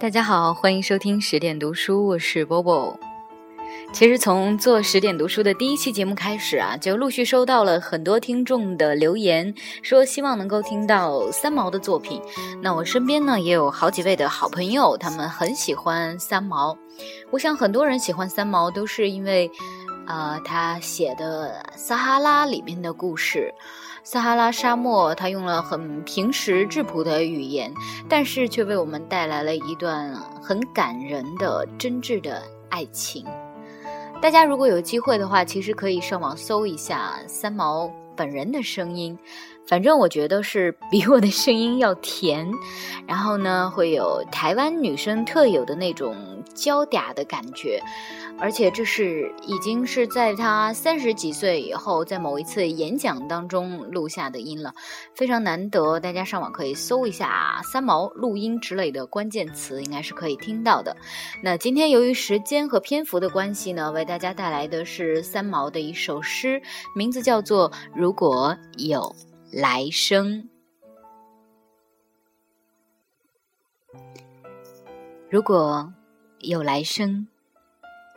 大家好，欢迎收听十点读书，我是波波。其实从做十点读书的第一期节目开始啊，就陆续收到了很多听众的留言，说希望能够听到三毛的作品。那我身边呢也有好几位的好朋友，他们很喜欢三毛。我想很多人喜欢三毛，都是因为，呃，他写的《撒哈拉》里面的故事。撒哈拉沙漠，他用了很平实质朴的语言，但是却为我们带来了一段很感人的真挚的爱情。大家如果有机会的话，其实可以上网搜一下三毛本人的声音，反正我觉得是比我的声音要甜，然后呢，会有台湾女生特有的那种娇嗲的感觉。而且这是已经是在他三十几岁以后，在某一次演讲当中录下的音了，非常难得。大家上网可以搜一下“三毛录音”之类的关键词，应该是可以听到的。那今天由于时间和篇幅的关系呢，为大家带来的是三毛的一首诗，名字叫做《如果有来生》。如果有来生。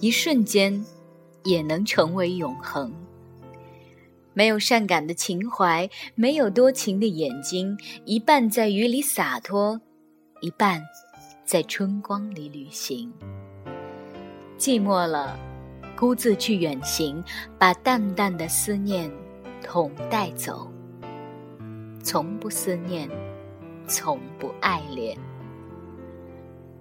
一瞬间，也能成为永恒。没有善感的情怀，没有多情的眼睛，一半在雨里洒脱，一半在春光里旅行。寂寞了，孤自去远行，把淡淡的思念同带走。从不思念，从不爱恋。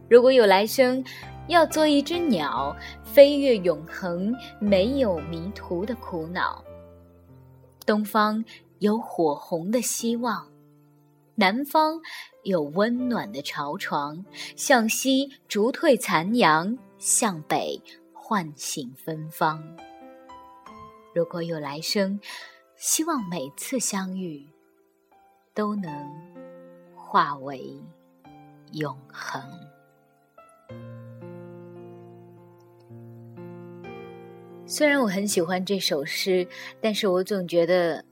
如果有来生。要做一只鸟，飞越永恒，没有迷途的苦恼。东方有火红的希望，南方有温暖的巢床，向西逐退残阳，向北唤醒芬芳。如果有来生，希望每次相遇都能化为永恒。虽然我很喜欢这首诗，但是我总觉得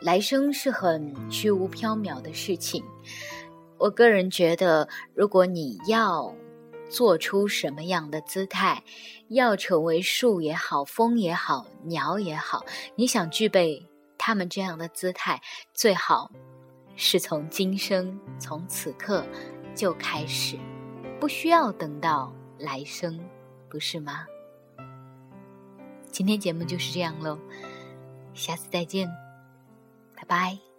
来生是很虚无缥缈的事情。我个人觉得，如果你要做出什么样的姿态，要成为树也好，风也好，鸟也好，你想具备他们这样的姿态，最好是从今生，从此刻就开始，不需要等到来生，不是吗？今天节目就是这样喽，下次再见，拜拜。